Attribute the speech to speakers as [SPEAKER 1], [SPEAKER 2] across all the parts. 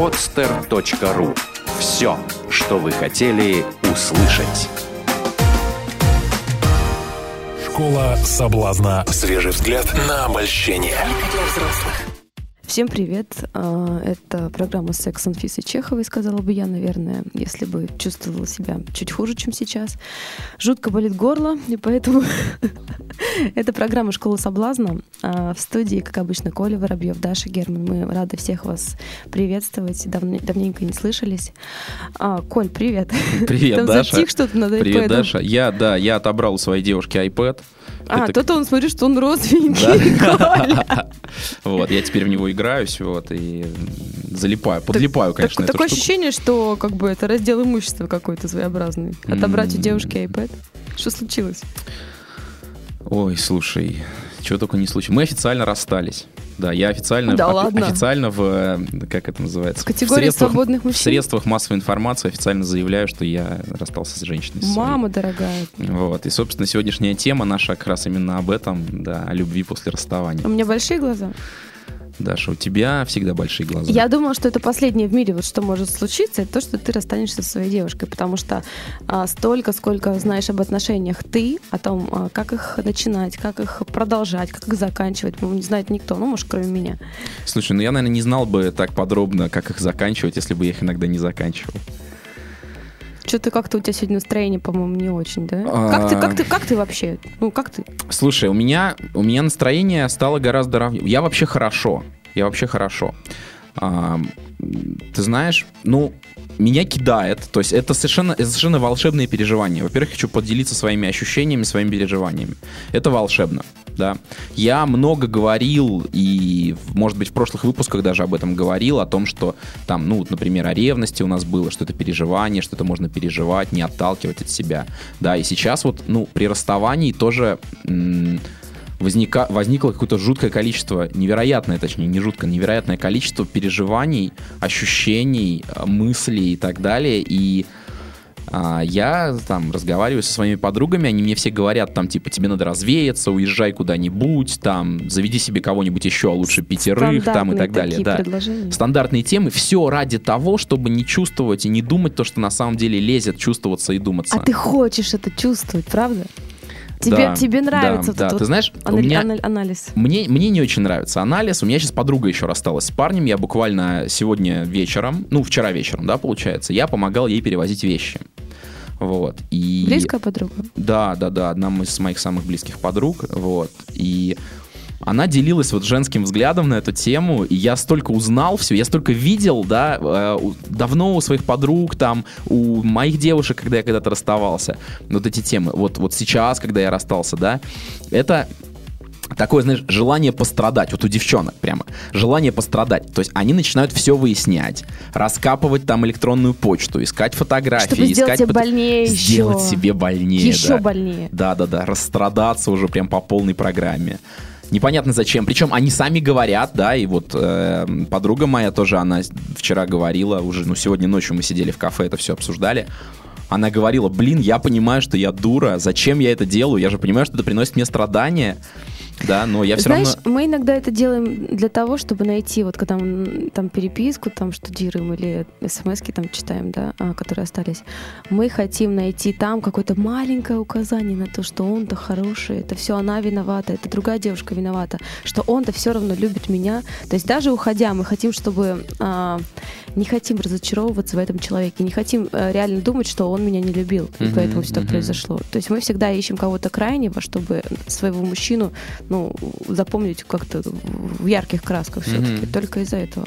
[SPEAKER 1] podster.ru Все, что вы хотели услышать.
[SPEAKER 2] Школа соблазна. Свежий взгляд на обольщение.
[SPEAKER 3] Всем привет! А, Это программа «Секс Анфисы Чеховой», сказала бы я, наверное, если бы чувствовала себя чуть хуже, чем сейчас. Жутко болит горло, и поэтому это программа «Школа соблазна». А, В студии, как обычно, Коля Воробьев, Даша Герман. Мы рады всех вас приветствовать. Давне- давненько не слышались. А, Коль, привет!
[SPEAKER 4] Привет,
[SPEAKER 3] Там
[SPEAKER 4] Даша.
[SPEAKER 3] затих что-то над
[SPEAKER 4] Привет. Даша. Я, да, я отобрал у своей девушки iPad.
[SPEAKER 3] А,
[SPEAKER 4] Это-
[SPEAKER 3] то-то он, смотри, что он. Коля.
[SPEAKER 4] Вот, я теперь в него играюсь, вот, и залипаю, подлипаю, конечно,
[SPEAKER 3] Так- Такое
[SPEAKER 4] штуку.
[SPEAKER 3] ощущение, что как бы это раздел имущества какой-то своеобразный. Отобрать у
[SPEAKER 4] М.
[SPEAKER 3] девушки iPad. Что случилось?
[SPEAKER 4] Ой, слушай, чего только не случилось. Мы официально расстались. Да, я официально,
[SPEAKER 3] Да ладно?
[SPEAKER 4] официально в, э, как это называется?
[SPEAKER 3] В категории
[SPEAKER 4] средствах-
[SPEAKER 3] свободных
[SPEAKER 4] В
[SPEAKER 3] мужчин?
[SPEAKER 4] средствах массовой информации официально заявляю, что я расстался с женщиной. своей.
[SPEAKER 3] Мама дорогая.
[SPEAKER 4] Вот, и, собственно, сегодняшняя тема наша как раз именно об этом, да, о любви после расставания.
[SPEAKER 3] У меня большие глаза.
[SPEAKER 4] Даша, у тебя всегда большие глаза.
[SPEAKER 3] Я думала, что это последнее в мире, вот что может случиться, это то, что ты расстанешься со своей девушкой, потому что а, столько, сколько знаешь об отношениях ты, о том, а, как их начинать, как их продолжать, как их заканчивать, ну, не знает никто, ну, может, кроме меня.
[SPEAKER 4] Слушай, ну я, наверное, не знал бы так подробно, как их заканчивать, если бы я их иногда не заканчивал.
[SPEAKER 3] Что-то как-то у тебя сегодня настроение, по-моему, не очень, да?
[SPEAKER 4] А.
[SPEAKER 3] Как ты, как ты, как ты вообще? Ну, как ты?
[SPEAKER 4] Слушай, у меня, у меня настроение стало гораздо равнее. Я вообще хорошо. Я вообще хорошо. А, ты знаешь, ну, меня кидает. То есть это совершенно, это совершенно волшебные переживания. Во-первых, хочу поделиться своими ощущениями, своими переживаниями. Это волшебно, да. Я много говорил и, может быть, в прошлых выпусках даже об этом говорил, о том, что там, ну, например, о ревности у нас было, что это переживание, что это можно переживать, не отталкивать от себя. Да, и сейчас вот, ну, при расставании тоже м, возника, возникло какое-то жуткое количество, невероятное, точнее, не жуткое, невероятное количество переживаний, ощущений, э, мыслей и так далее. И а, я там разговариваю со своими подругами, они мне все говорят, там, типа, тебе надо развеяться, уезжай куда-нибудь, там, заведи себе кого-нибудь еще, а лучше пятерых, там, и так далее. Да. Стандартные темы, все ради того, чтобы не чувствовать и не думать то, что на самом деле лезет чувствоваться и думаться.
[SPEAKER 3] А ты хочешь это чувствовать, правда? Тебе,
[SPEAKER 4] Да,
[SPEAKER 3] тебе нравится
[SPEAKER 4] да,
[SPEAKER 3] вот
[SPEAKER 4] да. Ты знаешь,
[SPEAKER 3] анали-
[SPEAKER 4] меня-
[SPEAKER 3] анали- анализ?
[SPEAKER 4] Мне, мне не очень нравится анализ. У меня сейчас подруга еще рассталась с парнем. Я буквально сегодня вечером, ну, вчера вечером, да, получается, я помогал ей перевозить вещи. Вот. И...
[SPEAKER 3] Близкая подруга?
[SPEAKER 4] Да, да, да, одна из моих самых близких подруг, вот, и она делилась вот женским взглядом на эту тему, и я столько узнал все, я столько видел, да, э, давно у своих подруг, там, у моих девушек, когда я когда-то расставался, вот эти темы, вот, вот сейчас, когда я расстался, да, это такое, знаешь, желание пострадать, вот у девчонок прямо, желание пострадать. То есть они начинают все выяснять, раскапывать там электронную почту, искать фотографии,
[SPEAKER 3] Чтобы
[SPEAKER 4] искать фото-
[SPEAKER 3] больнее еще.
[SPEAKER 4] Сделать себе больнее,
[SPEAKER 3] Еще
[SPEAKER 4] да.
[SPEAKER 3] больнее.
[SPEAKER 4] Да-да-да, расстрадаться уже прям по полной программе. Непонятно зачем. Причем они сами говорят, да, и вот э, подруга моя тоже, она вчера говорила, уже, ну, сегодня ночью мы сидели в кафе, это все обсуждали. Она говорила, блин, я понимаю, что я дура, зачем я это делаю? Я же понимаю, что это приносит мне страдания, да, но я все
[SPEAKER 3] Знаешь,
[SPEAKER 4] равно...
[SPEAKER 3] мы иногда это делаем для того, чтобы найти, вот когда мы там переписку там штудируем или смс там читаем, да, а, которые остались, мы хотим найти там какое-то маленькое указание на то, что он-то хороший, это все она виновата, это другая девушка виновата, что он-то все равно любит меня. То есть даже уходя, мы хотим, чтобы а, не хотим разочаровываться в этом человеке, не хотим а, реально думать, что он меня не любил, и
[SPEAKER 4] Мгм,
[SPEAKER 3] поэтому все так
[SPEAKER 4] мгм.
[SPEAKER 3] произошло. То есть мы всегда ищем кого-то крайнего, чтобы своего мужчину ну, запомнить как-то в ярких красках все-таки.
[SPEAKER 4] Мгм.
[SPEAKER 3] Только из-за этого.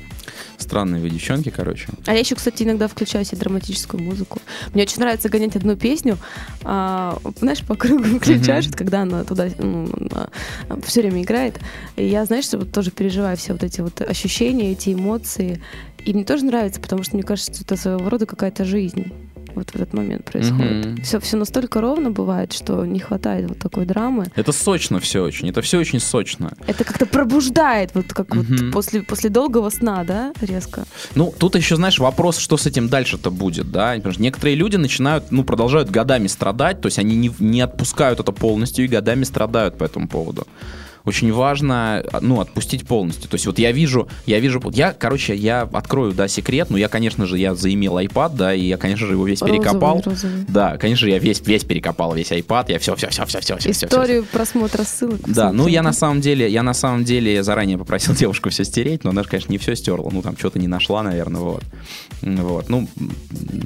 [SPEAKER 4] Странные вы девчонки, короче.
[SPEAKER 3] А я еще, кстати, иногда включаю себе драматическую музыку. Мне очень нравится гонять одну песню, а, знаешь, по кругу включаешь, вот когда она туда все время играет. И я, знаешь, вот тоже переживаю все вот эти вот ощущения, эти эмоции. И мне тоже нравится, потому что мне кажется, что это своего рода какая-то жизнь. Вот в этот момент происходит.
[SPEAKER 4] Мгм.
[SPEAKER 3] Все, все настолько ровно бывает, что не хватает вот такой драмы.
[SPEAKER 4] Это сочно все очень, это все очень сочно.
[SPEAKER 3] Это как-то пробуждает, вот как
[SPEAKER 4] Мгм.
[SPEAKER 3] вот после, после долгого сна, да, резко.
[SPEAKER 4] Ну, тут еще, знаешь, вопрос, что с этим дальше-то будет, да? Потому что некоторые люди начинают, ну, продолжают годами страдать, то есть они не, не отпускают это полностью и годами страдают по этому поводу. Очень важно, ну, отпустить полностью. То есть вот я вижу, я вижу, я, короче, я открою, да, секрет, ну, я, конечно же, я заимел iPad, да, и я, конечно же, его весь
[SPEAKER 3] Розовый,
[SPEAKER 4] перекопал.
[SPEAKER 3] розовый.
[SPEAKER 4] Да, конечно же, я весь, весь перекопал, весь iPad, я все, все, все, все, все, все, все.
[SPEAKER 3] Историю просмотра ссылок.
[SPEAKER 4] Да, ну я на самом деле, я на самом деле заранее попросил девушку все стереть, но она же, конечно, не все стерла. Ну, там что-то не нашла, наверное, вот. Вот, ну...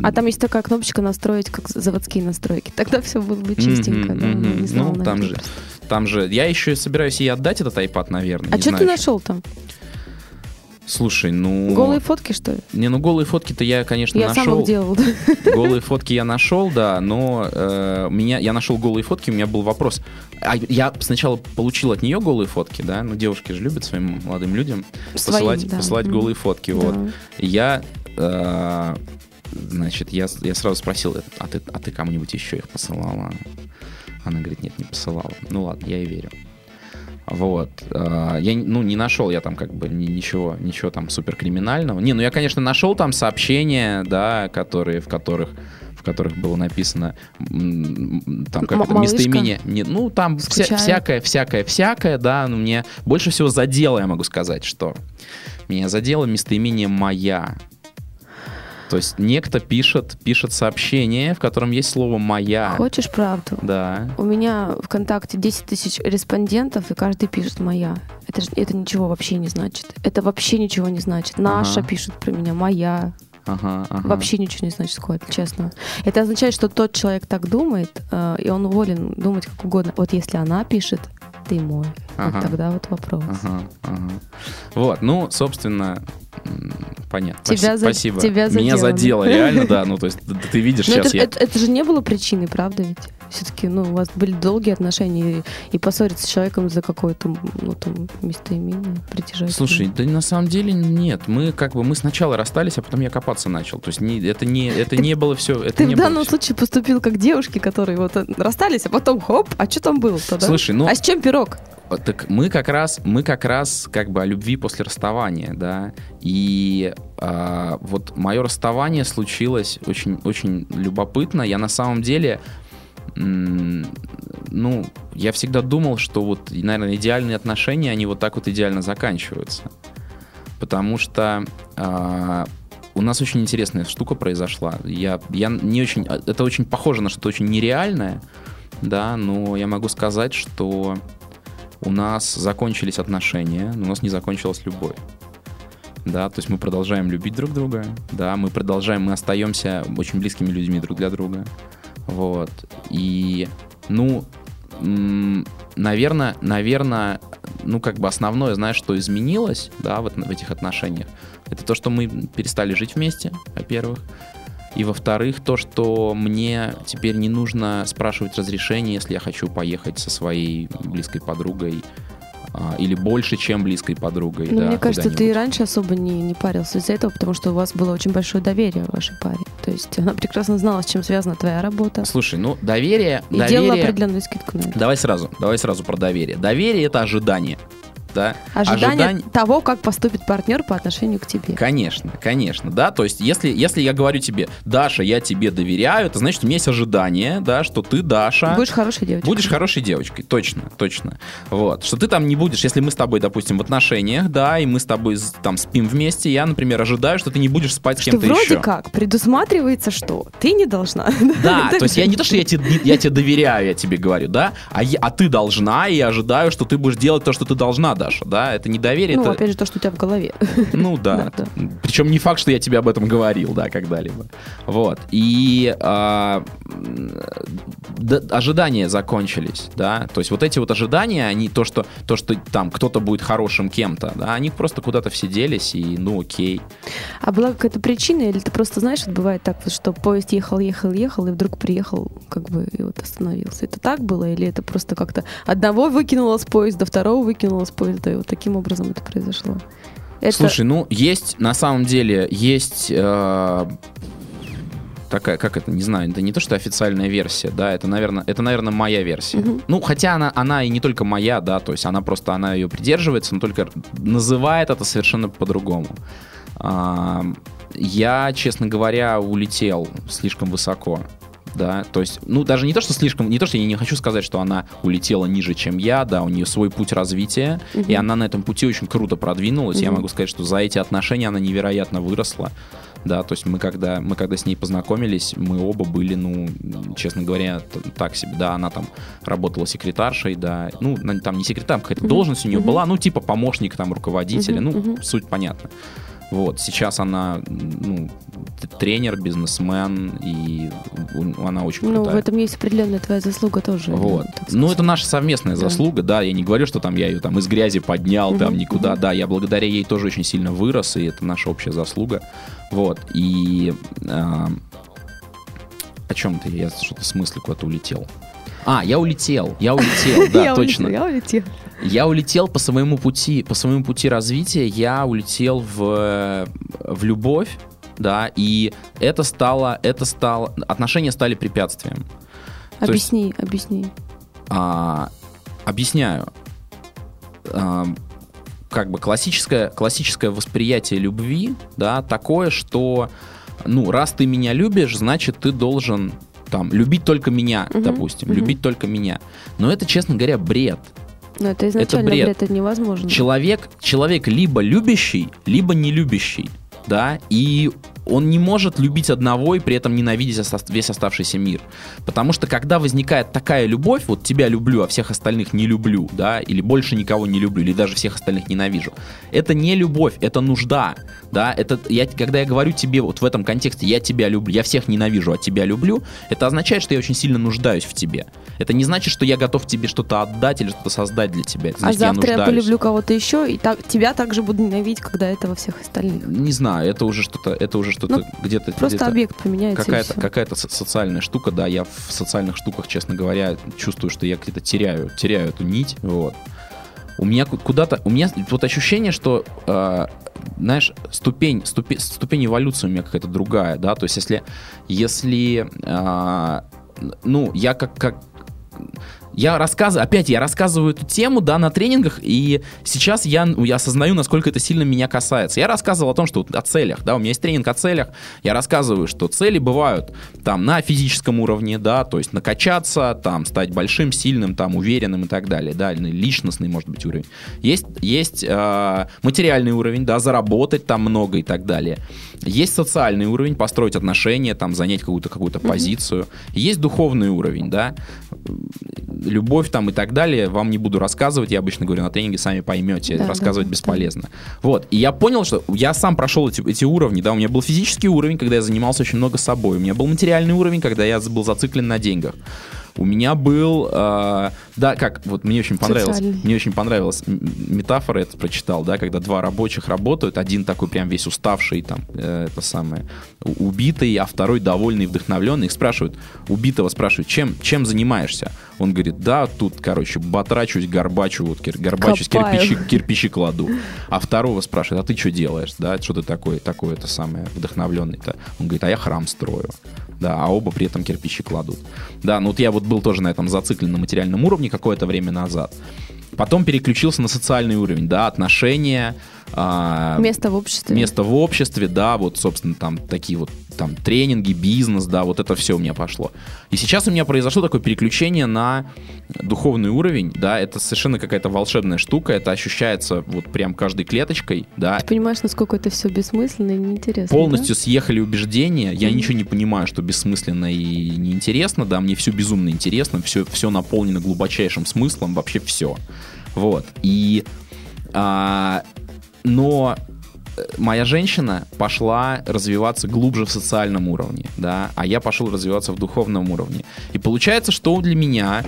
[SPEAKER 3] А там есть такая кнопочка настроить, как заводские настройки. Тогда все было бы чистенько.
[SPEAKER 4] Мгм,
[SPEAKER 3] да, знала,
[SPEAKER 4] Ну, там же,
[SPEAKER 3] просто.
[SPEAKER 4] Там же, я еще собираюсь ей отдать этот iPad, наверное.
[SPEAKER 3] А что ты
[SPEAKER 4] еще.
[SPEAKER 3] нашел там?
[SPEAKER 4] Слушай, ну...
[SPEAKER 3] Голые фотки, что ли?
[SPEAKER 4] Не, ну голые фотки-то я, конечно,
[SPEAKER 3] Я сам
[SPEAKER 4] нашел.
[SPEAKER 3] их делал.
[SPEAKER 4] Голые фотки я нашел, да, но э, меня, я нашел голые фотки, у меня был вопрос. А я сначала получил от нее голые фотки, да, ну девушки же любят своим молодым людям
[SPEAKER 3] Своим,
[SPEAKER 4] посылать,
[SPEAKER 3] да.
[SPEAKER 4] посылать
[SPEAKER 3] Мгм.
[SPEAKER 4] голые фотки, вот.
[SPEAKER 3] Да.
[SPEAKER 4] И Я, э, значит, я, я сразу спросил, а ты, а ты кому-нибудь еще их посылала? Она говорит, нет, не посылала. Ну ладно, я ей верю. Вот. А, Я, ну, не нашел я там как бы ни- ничего, ничего там супер криминального. Не, ну я, конечно, нашел там сообщения, да, которые, в которых в которых было написано там как это, местоимение. Не, ну, там вся- всякое, всякое, всякое, да, но мне больше всего задело, я могу сказать, что меня задело местоимение «моя». То есть некто пишет, пишет сообщение, в котором есть слово «моя».
[SPEAKER 3] Хочешь правду?
[SPEAKER 4] Да.
[SPEAKER 3] У меня ВКонтакте 10 тысяч респондентов, и каждый пишет «моя». Это, ж- это ничего вообще не значит. Это вообще ничего не значит. Наша
[SPEAKER 4] Ага.
[SPEAKER 3] пишет про меня, моя.
[SPEAKER 4] Ага, ага.
[SPEAKER 3] Вообще ничего не значит, Скотт, честно. Это означает, что тот человек так думает, э, и он волен думать как угодно. Вот если она пишет, ты мой.
[SPEAKER 4] Ага.
[SPEAKER 3] Вот тогда вот вопрос.
[SPEAKER 4] Ага, ага. Вот, ну, собственно, понятно.
[SPEAKER 3] Тебя
[SPEAKER 4] Спаси-
[SPEAKER 3] за-
[SPEAKER 4] Спасибо.
[SPEAKER 3] тебя
[SPEAKER 4] Меня
[SPEAKER 3] задело.
[SPEAKER 4] задело, реально, да. Ну, то есть ты, видишь
[SPEAKER 3] Но
[SPEAKER 4] сейчас
[SPEAKER 3] это,
[SPEAKER 4] я...
[SPEAKER 3] это- это же не было причиной, правда ведь? Все-таки, ну, у вас были долгие отношения, и, и поссориться с человеком за какое-то, ну, там, местоимение, притяжение.
[SPEAKER 4] Слушай, да на самом деле нет. Мы как бы мы сначала расстались, а потом я копаться начал. То есть не, это не это не было все. Это
[SPEAKER 3] Ты
[SPEAKER 4] не
[SPEAKER 3] в данном случае поступил как девушки, которые вот э, расстались, а потом хоп, а что там было-то, да?
[SPEAKER 4] Слушай, ну
[SPEAKER 3] А с чем пирог?
[SPEAKER 4] Так мы как раз, мы как раз как бы о любви после расставания, да. И а, вот мое расставание случилось очень, очень любопытно. Я на самом деле, ну, я всегда думал, что вот, наверное, идеальные отношения, они вот так вот идеально заканчиваются. Потому что а, у нас очень интересная штука произошла. Я, я не очень, это очень похоже на что-то очень нереальное, да, но я могу сказать, что у нас закончились отношения, но у нас не закончилась любовь. Да, то есть мы продолжаем любить друг друга, да, мы продолжаем, мы остаемся очень близкими людьми друг для друга. Вот. И, ну, наверное, наверное, ну, как бы основное, знаешь, что изменилось, да, вот в этих отношениях, это то, что мы перестали жить вместе, во-первых. И во-вторых, то, что мне теперь не нужно спрашивать разрешение, если я хочу поехать со своей близкой подругой а, или больше, чем близкой подругой.
[SPEAKER 3] Ну,
[SPEAKER 4] да,
[SPEAKER 3] мне кажется, ты и раньше особо не, не парился из-за этого, потому что у вас было очень большое доверие в вашей паре. То есть она прекрасно знала, с чем связана твоя работа.
[SPEAKER 4] Слушай, ну доверие,
[SPEAKER 3] И делала
[SPEAKER 4] доверие.
[SPEAKER 3] определенную скидку на это.
[SPEAKER 4] Давай сразу, давай сразу про доверие. Доверие это ожидание, да?
[SPEAKER 3] Ожидание
[SPEAKER 4] Ожидань-
[SPEAKER 3] того, как поступит партнер по отношению к тебе.
[SPEAKER 4] Конечно, конечно, да, то есть если, если я говорю тебе, Даша, я тебе доверяю, это значит, у меня есть ожидание, да, что ты, Даша,
[SPEAKER 3] Будешь хорошей девочкой.
[SPEAKER 4] Будешь хорошей девочкой, точно, точно. Вот. Что ты там не будешь, если мы с тобой, допустим, в отношениях, да, и мы с тобой там спим вместе, я, например, ожидаю, что ты не будешь спать с кем-то
[SPEAKER 3] вроде
[SPEAKER 4] еще.
[SPEAKER 3] как предусматривается, что ты не должна.
[SPEAKER 4] Да, то есть я не то, что я тебе, я тебе доверяю, я тебе говорю, да, а, я- а ты должна, и я ожидаю, что ты будешь делать то, что ты должна, Даша, да, это не доверие,
[SPEAKER 3] Ну,
[SPEAKER 4] это...
[SPEAKER 3] опять же, то, что у тебя в голове.
[SPEAKER 4] Ну да.
[SPEAKER 3] Да,
[SPEAKER 4] Причем не факт, что я тебе об этом говорил, да, когда-либо. Вот. И а, ожидания закончились, да. То есть вот эти вот ожидания, они то, что, то, что там кто-то будет хорошим кем-то, да, они просто куда-то все делись, и ну окей.
[SPEAKER 3] А была какая-то причина, или ты просто знаешь, вот бывает так, вот, что поезд ехал, ехал, ехал, и вдруг приехал, как бы, и вот остановился. Это так было, или это просто как-то одного выкинуло с поезда, второго выкинуло с поезда, и вот таким образом это произошло? Это...
[SPEAKER 4] Слушай, ну есть, на самом деле, есть э, такая, как это, не знаю, это не то, что официальная версия, да, это, наверное, это, наверное, моя версия.
[SPEAKER 3] Мгм.
[SPEAKER 4] Ну, хотя она, она и не только моя, да, то есть она просто, она ее придерживается, но только называет это совершенно по-другому. А, я, честно говоря, улетел слишком высоко. Да, то есть, ну, даже не то, что слишком, не то, что я не хочу сказать, что она улетела ниже, чем я, да, у нее свой путь развития, и она на этом пути очень круто продвинулась, я могу сказать, что за эти отношения она невероятно выросла, да, то есть мы когда, мы когда с ней познакомились, мы оба были, ну, честно говоря, так себе, да, она там работала секретаршей, да, ну, там не секретарь, какая-то должность у нее была, ну, типа помощник там руководителя, ну, суть понятна. Вот, сейчас она, ну, тренер, бизнесмен, и она очень
[SPEAKER 3] Ну,
[SPEAKER 4] крутая.
[SPEAKER 3] в этом есть определенная твоя заслуга тоже.
[SPEAKER 4] Вот. Ну, это наша совместная
[SPEAKER 3] Да.
[SPEAKER 4] заслуга, да. Я не говорю, что там я ее там из грязи поднял, там
[SPEAKER 3] Мгм,
[SPEAKER 4] никуда. Да, я благодаря ей тоже очень сильно вырос, и это наша общая заслуга. Вот. И а, о чем ты? Я что-то с мысли куда-то улетел. А, я улетел, я улетел, да,
[SPEAKER 3] Я
[SPEAKER 4] точно.
[SPEAKER 3] улетела, Я улетела.
[SPEAKER 4] Я улетел по своему пути, по своему пути развития, я улетел в, в любовь, да, и это стало, это стало, отношения стали препятствием. То есть-
[SPEAKER 3] Объясни, объясни.
[SPEAKER 4] А, объясняю. А, как бы классическое, классическое восприятие любви, да, такое, что, ну, раз ты меня любишь, значит, ты должен там любить только меня,
[SPEAKER 3] Мгм,
[SPEAKER 4] допустим,
[SPEAKER 3] мгм.
[SPEAKER 4] любить только меня. Но это, честно говоря, бред.
[SPEAKER 3] Но это изначально
[SPEAKER 4] бред.
[SPEAKER 3] бред, это невозможно.
[SPEAKER 4] Человек, человек либо любящий, либо не любящий, да, и он не может любить одного и при этом ненавидеть весь оставшийся мир. Потому что когда возникает такая любовь, вот тебя люблю, а всех остальных не люблю, да, или больше никого не люблю, или даже всех остальных ненавижу, это не любовь, это нужда, да, это, я, когда я говорю тебе вот в этом контексте, я тебя люблю, я всех ненавижу, а тебя люблю, это означает, что я очень сильно нуждаюсь в тебе. Это не значит, что я готов тебе что-то отдать или что-то создать для тебя. Это
[SPEAKER 3] А
[SPEAKER 4] значит,
[SPEAKER 3] завтра я,
[SPEAKER 4] нуждаюсь.
[SPEAKER 3] полюблю кого-то еще, и так, тебя также буду ненавидеть, когда этого всех остальных.
[SPEAKER 4] Не знаю, это уже что-то, это уже что-то
[SPEAKER 3] Ну,
[SPEAKER 4] где-то
[SPEAKER 3] Просто
[SPEAKER 4] где-то
[SPEAKER 3] объект поменяется.
[SPEAKER 4] какая-то какая-то со- социальная штука, да, я в социальных штуках, честно говоря, чувствую, что я где-то теряю, теряю эту нить, вот. У меня ку- куда-то, у меня вот ощущение, что, э, знаешь, ступень, ступень, ступень эволюции у меня какая-то другая, да, то есть если, если, э, ну, я как, как, я рассказываю, опять я рассказываю эту тему, да, на тренингах, и сейчас я, я осознаю, насколько это сильно меня касается. Я рассказывал о том, что о целях, да, у меня есть тренинг о целях, я рассказываю, что цели бывают там на физическом уровне, да, то есть накачаться, там, стать большим, сильным, там, уверенным и так далее, да, или личностный, может быть, уровень. Есть, есть э, материальный уровень, да, заработать там много и так далее. Есть социальный уровень, построить отношения, там, занять какую-то какую-то позицию. Есть духовный уровень, да, любовь там и так далее, вам не буду рассказывать, я обычно говорю на тренинге, сами поймете,
[SPEAKER 3] Да,
[SPEAKER 4] рассказывать
[SPEAKER 3] да,
[SPEAKER 4] бесполезно. Вот, и я понял, что я сам прошел эти, эти уровни, да, у меня был физический уровень, когда я занимался очень много собой, у меня был материальный уровень, когда я был зациклен на деньгах. У меня был, э, да, как, вот мне очень понравилось,
[SPEAKER 3] Социальный.
[SPEAKER 4] мне очень понравилась м- метафора, это прочитал, да, когда два рабочих работают, один такой прям весь уставший, там, э, это самое, убитый, а второй довольный, вдохновленный. Их спрашивают, убитого спрашивают, чем, чем занимаешься? Он говорит, да, тут, короче, батрачусь, горбачу, вот, кир- горбачусь,
[SPEAKER 3] Копаю.
[SPEAKER 4] кирпичи, кирпичи кладу. А второго спрашивает, а ты что делаешь, да, что ты такой, такой, это самое, вдохновленный-то? Он говорит, а я храм строю. Да, а оба при этом кирпичи кладут. Да, ну вот я вот был тоже на этом зациклен на материальном уровне какое-то время назад. Потом переключился на социальный уровень, да, отношения, а,
[SPEAKER 3] Место в обществе.
[SPEAKER 4] место в обществе, да, вот, собственно, там такие вот там тренинги, бизнес, да, вот это все у меня пошло. И сейчас у меня произошло такое переключение на духовный уровень, да, это совершенно какая-то волшебная штука, это ощущается вот прям каждой клеточкой, да,
[SPEAKER 3] Ты понимаешь, насколько это все бессмысленно и неинтересно.
[SPEAKER 4] полностью съехали убеждения, я ничего не понимаю, что бессмысленно и неинтересно, да, мне все безумно интересно, все, все наполнено глубочайшим смыслом, вообще все. Вот. И, а, но э, моя женщина пошла развиваться глубже в социальном уровне, да, а я пошел развиваться в духовном уровне. И получается, что для меня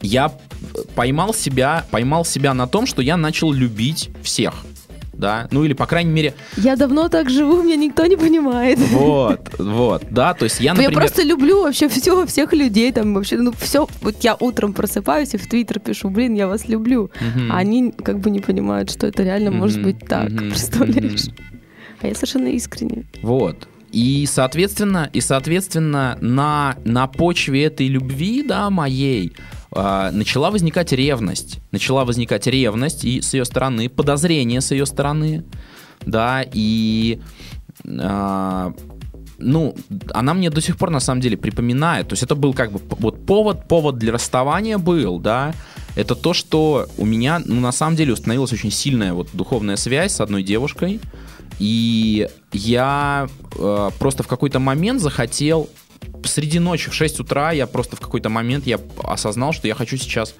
[SPEAKER 4] я поймал себя, поймал себя на том, что я начал любить всех, да, ну или по крайней мере?
[SPEAKER 3] Я давно так живу, меня никто не понимает.
[SPEAKER 4] вот, вот, да, то есть я,
[SPEAKER 3] Ну, Я
[SPEAKER 4] например,
[SPEAKER 3] просто люблю вообще все, всех людей, там вообще, ну все, вот я утром просыпаюсь и в Твиттер пишу, блин, я вас люблю.
[SPEAKER 4] Мгм.
[SPEAKER 3] А они как бы не понимают, что это реально может
[SPEAKER 4] Мгм,
[SPEAKER 3] быть так,
[SPEAKER 4] мгм,
[SPEAKER 3] представляешь? А я совершенно искренне.
[SPEAKER 4] Вот. И, соответственно, и, соответственно, на, на почве этой любви, да, моей, а, начала возникать ревность. Начала возникать ревность и с ее стороны, подозрение с ее стороны, да, и а, ну, она мне до сих пор на самом деле припоминает. То есть это был как бы вот повод, повод для расставания был, да. Это то, что у меня, ну, на самом деле установилась очень сильная вот духовная связь с одной девушкой. И я э, просто в какой-то момент захотел среди ночи в 6 утра я просто в какой-то момент я осознал, что я хочу сейчас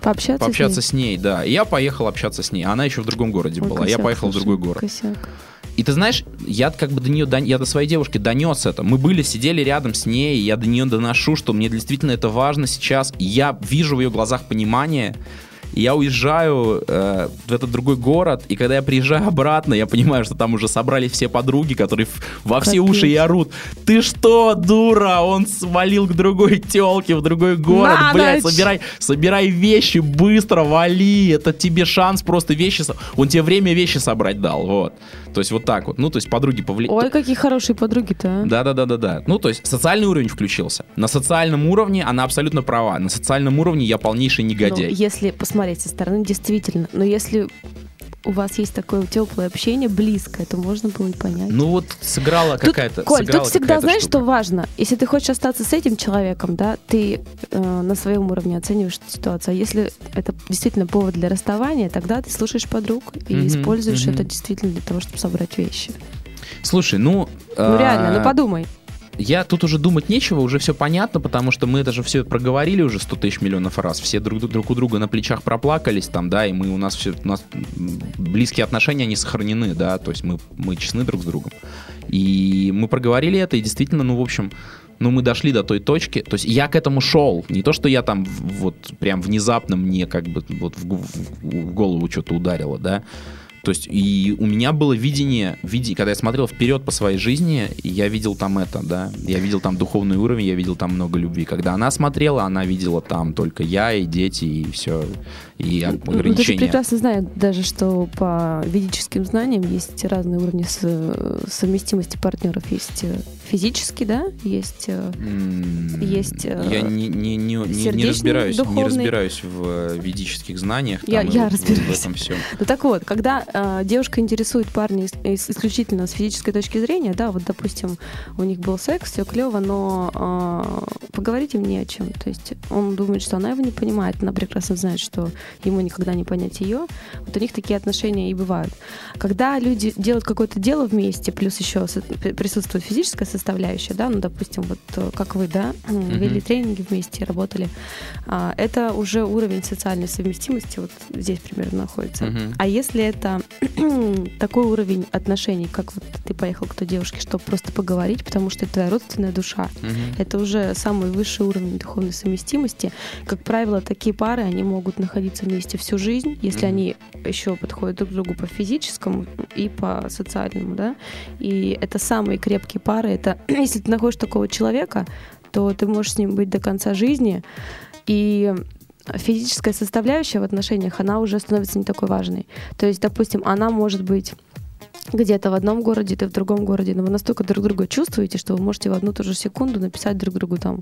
[SPEAKER 3] Пообщаться,
[SPEAKER 4] пообщаться
[SPEAKER 3] с
[SPEAKER 4] с ней, да. И я поехал общаться с ней. Она еще в другом городе
[SPEAKER 3] ней? Ой,
[SPEAKER 4] была. я
[SPEAKER 3] косяк,
[SPEAKER 4] поехал в
[SPEAKER 3] слушай,
[SPEAKER 4] другой город.
[SPEAKER 3] косяк.
[SPEAKER 4] И ты знаешь, я как бы до нее, я до своей девушки донес это. Мы были, сидели рядом с ней, я до нее доношу, что мне действительно это важно сейчас. Я вижу в ее глазах понимание. Я уезжаю э, в этот другой город, и когда я приезжаю обратно, я понимаю, что там уже собрались все подруги, которые во все
[SPEAKER 3] Капец.
[SPEAKER 4] уши и орут. Ты что, дура? Он свалил к другой телке в другой город.
[SPEAKER 3] На
[SPEAKER 4] Блядь,
[SPEAKER 3] ночь!»
[SPEAKER 4] собирай, собирай вещи, быстро вали. Это тебе шанс просто вещи... со- Он тебе время вещи собрать дал, вот. То есть вот так вот. Ну, то есть подруги повлияли.
[SPEAKER 3] Ой, какие хорошие подруги-то, а.
[SPEAKER 4] Да, да, да, да, да. Ну, то есть социальный уровень включился. На социальном уровне она абсолютно права. На социальном уровне я полнейший
[SPEAKER 3] Ну,
[SPEAKER 4] негодяй.
[SPEAKER 3] если посмотреть со стороны, действительно. Но если у вас есть такое теплое общение, близкое, то можно было и понять.
[SPEAKER 4] Ну вот сыграла какая-то.
[SPEAKER 3] Коль,
[SPEAKER 4] сыграла
[SPEAKER 3] тут всегда знаешь,
[SPEAKER 4] штука.
[SPEAKER 3] что важно? Если ты хочешь остаться с этим человеком, да, ты э, на своем уровне оцениваешь ситуацию. А если это действительно повод для расставания, тогда ты слушаешь подруг и
[SPEAKER 4] Мгм,
[SPEAKER 3] используешь
[SPEAKER 4] мгм.
[SPEAKER 3] это действительно для того, чтобы собрать вещи.
[SPEAKER 4] Слушай, ну.
[SPEAKER 3] Ну
[SPEAKER 4] а,
[SPEAKER 3] реально, ну подумай.
[SPEAKER 4] Я тут уже думать нечего, уже все понятно, потому что мы это же все проговорили уже 100 тысяч миллионов раз. Все друг, друг у друга на плечах проплакались там, да, и мы у нас все, у нас близкие отношения, они сохранены, да, то есть мы, мы честны друг с другом. И мы проговорили это, и действительно, ну, в общем, ну, мы дошли до той точки, то есть я к этому шел, не то, что я там вот прям внезапно мне как бы вот в, в- в голову что-то ударило, да, то есть и у меня было видение, види- когда я смотрел вперед по своей жизни, я видел там это, да, я видел там духовный уровень, я видел там много любви. Когда она смотрела, она видела там только я и дети и все, и ог-
[SPEAKER 3] Ну, ты
[SPEAKER 4] ограничения.
[SPEAKER 3] прекрасно знаешь даже, что по ведическим знаниям есть разные уровни со- совместимости партнеров. Есть э, физический, да, есть
[SPEAKER 4] М,
[SPEAKER 3] есть, э,
[SPEAKER 4] Я не, не, не, не- не разбираюсь, не
[SPEAKER 3] духовный.
[SPEAKER 4] разбираюсь в ведических знаниях.
[SPEAKER 3] Я- я разбираюсь.
[SPEAKER 4] В этом всем.
[SPEAKER 3] Ну так вот, когда э, девушка интересует парня ис- ис- исключительно с физической точки зрения, да, вот, допустим, у них был секс, все клево, но э, поговорить им не о чем. То есть он думает, что она его не понимает, она прекрасно знает, что ему никогда не понять ее. Вот у них такие отношения и бывают. Когда люди делают какое-то дело вместе, плюс еще присутствует физическая составляющая, да, ну, допустим, вот э, как вы, да,
[SPEAKER 4] Мгм.
[SPEAKER 3] вели тренинги вместе, работали, а, это уже уровень социальной совместимости, вот здесь примерно находится.
[SPEAKER 4] Мгм.
[SPEAKER 3] А если это такой уровень отношений, как вот ты поехал к той девушке, чтобы просто поговорить, потому что это твоя родственная душа,
[SPEAKER 4] Мгм.
[SPEAKER 3] это уже самый высший уровень духовной совместимости. Как правило, такие пары, они могут находиться вместе всю жизнь, если
[SPEAKER 4] Мгм.
[SPEAKER 3] они еще подходят друг к другу по физическому и по социальному, да. И это самые крепкие пары. Это если ты находишь такого человека, то ты можешь с ним быть до конца жизни. И физическая составляющая в отношениях, она уже становится не такой важной. То есть, допустим, она может быть где-то в одном городе, ты в другом городе, но вы настолько друг друга чувствуете, что вы можете в одну ту же секунду написать друг другу там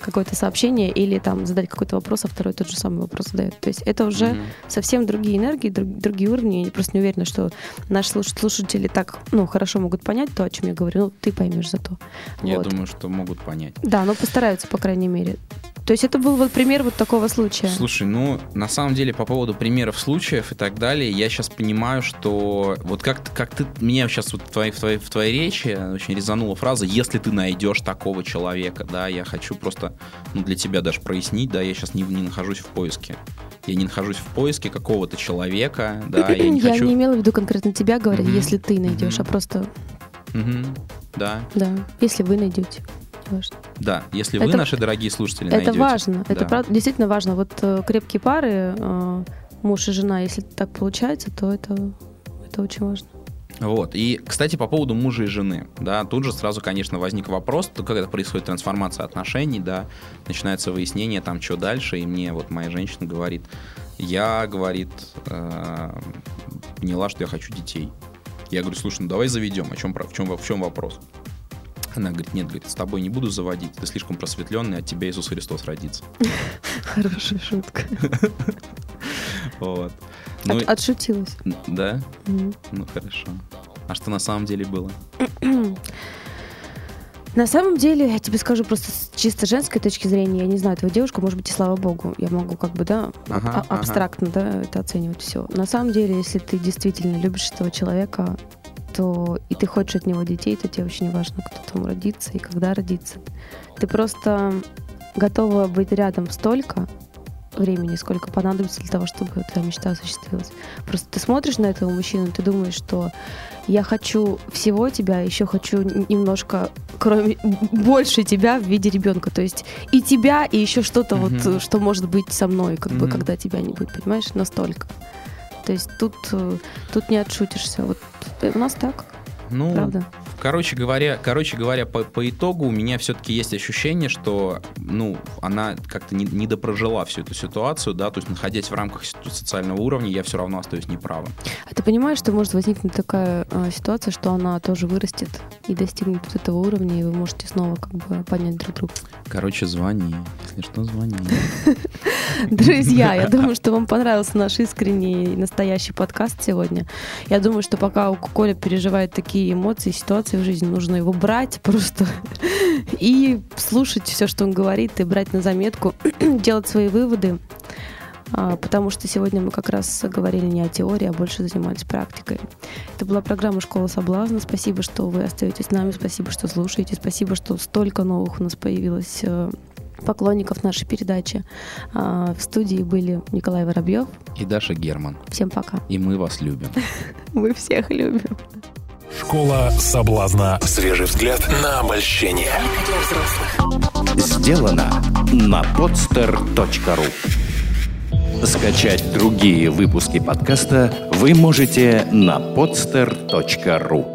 [SPEAKER 3] какое-то сообщение или там задать какой-то вопрос, а второй тот же самый вопрос задает. То есть это уже
[SPEAKER 4] Мгм.
[SPEAKER 3] совсем другие энергии, друг- другие уровни. Я просто не уверена, что наши слуш- слушатели так ну, хорошо могут понять то, о чем я говорю. Ну, ты поймешь зато.
[SPEAKER 4] Я
[SPEAKER 3] Вот.
[SPEAKER 4] думаю, что могут понять.
[SPEAKER 3] Да, но постараются, по крайней мере. То есть это был вот пример вот такого случая.
[SPEAKER 4] Слушай, ну, на самом деле, по поводу примеров случаев и так далее, я сейчас понимаю, что вот как, как ты, меня сейчас вот в твоей, в, твоей, в твоей речи очень резанула фраза «если ты найдешь такого человека», да, я хочу просто, ну, для тебя даже прояснить, да, я сейчас не, не нахожусь в поиске. Я не нахожусь в поиске какого-то человека, да, я не хочу...
[SPEAKER 3] имела в виду конкретно тебя, говоря, если ты найдешь, а просто.
[SPEAKER 4] Да,
[SPEAKER 3] да, если вы найдете. Важно.
[SPEAKER 4] да, если вы,
[SPEAKER 3] Это-
[SPEAKER 4] наши дорогие слушатели,
[SPEAKER 3] Это
[SPEAKER 4] найдете.
[SPEAKER 3] важно. Это
[SPEAKER 4] Да.
[SPEAKER 3] правда, действительно важно. Вот э, крепкие пары, э, муж и жена, если так получается, то это, это очень важно.
[SPEAKER 4] Вот. И, кстати, по поводу мужа и жены, да, тут же сразу, конечно, возник вопрос, то когда происходит трансформация отношений, да, начинается выяснение, там, что дальше, и мне вот моя женщина говорит, я, говорит, э, поняла, что я хочу детей. Я говорю, слушай, ну давай заведем, о чем, в, чем, в чем вопрос? Она говорит, нет, говорит, с тобой не буду заводить, ты слишком просветленный, от тебя Иисус Христос родится.
[SPEAKER 3] Хорошая шутка.
[SPEAKER 4] Вот. Ну,
[SPEAKER 3] От- отшутилась.
[SPEAKER 4] да? Ну, хорошо. А что на самом деле было?
[SPEAKER 3] На самом деле, я тебе скажу просто с чисто женской точки зрения, я не знаю твою девушку, может быть, и слава богу, я могу как бы, да,
[SPEAKER 4] Ага,
[SPEAKER 3] а-
[SPEAKER 4] ага.
[SPEAKER 3] абстрактно, да, это оценивать все. На самом деле, если ты действительно любишь этого человека, то и ты хочешь от него детей, то тебе очень важно, кто там родится и когда родится. Ты просто готова быть рядом столько времени, сколько понадобится для того, чтобы твоя мечта осуществилась. Просто ты смотришь на этого мужчину, ты думаешь, что я хочу всего тебя, еще хочу немножко, кроме больше тебя в виде ребенка. То есть и тебя, и еще что-то вот,
[SPEAKER 4] Мгм.
[SPEAKER 3] э, что может быть со мной, как бы,
[SPEAKER 4] Мгм.
[SPEAKER 3] когда тебя не будет, понимаешь, настолько. То есть тут, э, тут не отшутишься. Вот э, у нас так,
[SPEAKER 4] Ну,
[SPEAKER 3] правда.
[SPEAKER 4] Короче говоря, короче говоря, по, по итогу у меня все-таки есть ощущение, что, ну, она как-то не, не допрожила всю эту ситуацию, да, то есть находясь в рамках со- социального уровня, я все равно остаюсь неправым.
[SPEAKER 3] А ты понимаешь, что может возникнуть такая э, ситуация, что она тоже вырастет и достигнет вот этого уровня, и вы можете снова как бы понять друг друга.
[SPEAKER 4] Короче, звони, если что, звони.
[SPEAKER 3] Друзья, я думаю, что вам понравился наш искренний и настоящий подкаст сегодня. Я думаю, что пока у Коля переживает такие эмоции, ситуации в жизни, нужно его брать просто и слушать все, что он говорит, и брать на заметку, делать свои выводы. А, Потому что сегодня мы как раз говорили не о теории, а больше занимались практикой. Это была программа «Школа соблазна». Спасибо, что вы остаетесь с нами. Спасибо, что слушаете. Спасибо, что столько новых у нас появилось э, поклонников нашей передачи. А, В студии были Николай Воробьев.
[SPEAKER 4] И Даша Герман.
[SPEAKER 3] Всем пока.
[SPEAKER 4] И мы вас любим.
[SPEAKER 3] Мы всех любим.
[SPEAKER 2] Школа соблазна. Свежий взгляд на обольщение.
[SPEAKER 1] Сделано на podster.ru Скачать другие выпуски подкаста вы можете на podster.ru